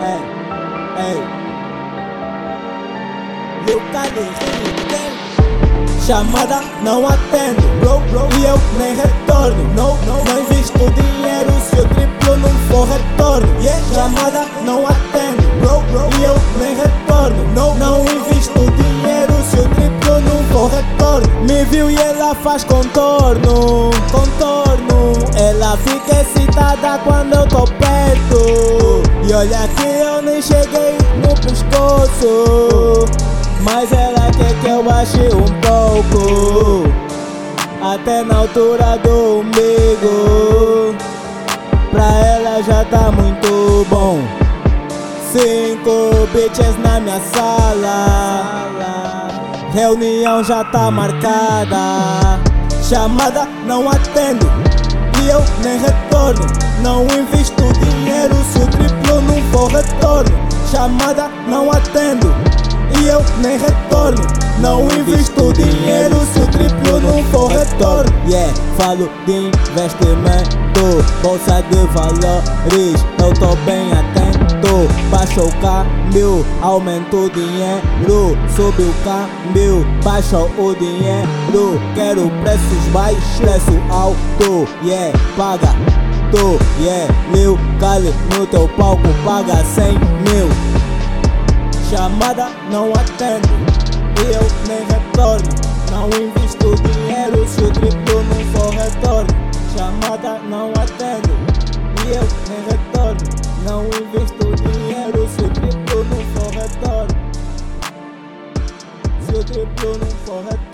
Ei, ei. Meu Chamada não atendo, bro, bro, e eu nem retorno. Não, não, não invisto dinheiro se eu triplo não for retorno. Yeah. Chamada não atendo, bro, bro, e eu nem retorno. Não, não invisto dinheiro se eu triplo não for retorno. Me viu e ela faz contorno, contorno. Ela fica excitada quando eu tô perto. E olha que eu nem cheguei no pescoço. Mas ela quer que eu baixe um pouco Até na altura do umbigo. Pra ela já tá muito bom. Cinco bitches na minha sala. Reunião já tá marcada. Chamada não atendo E eu nem retorno. Não invisto dinheiro Chamada não atendo e eu nem retorno. Não invisto dinheiro se o triplo não for retorno. Yeah, falo de investimento, bolsa de valores. Eu tô bem atento. Baixa o câmbio, aumenta o dinheiro. Sube o câmbio, baixa o dinheiro. Quero preços baixos, preço alto. Yeah, paga. Yeah, mil, cale no teu palco, paga cem mil. Chamada não atendo e eu nem retorno. Não invisto dinheiro se o triplo não for retorno. Chamada não atendo e eu nem retorno. Não invisto dinheiro se o triplo não for retorno. Se o triplo não for retorno.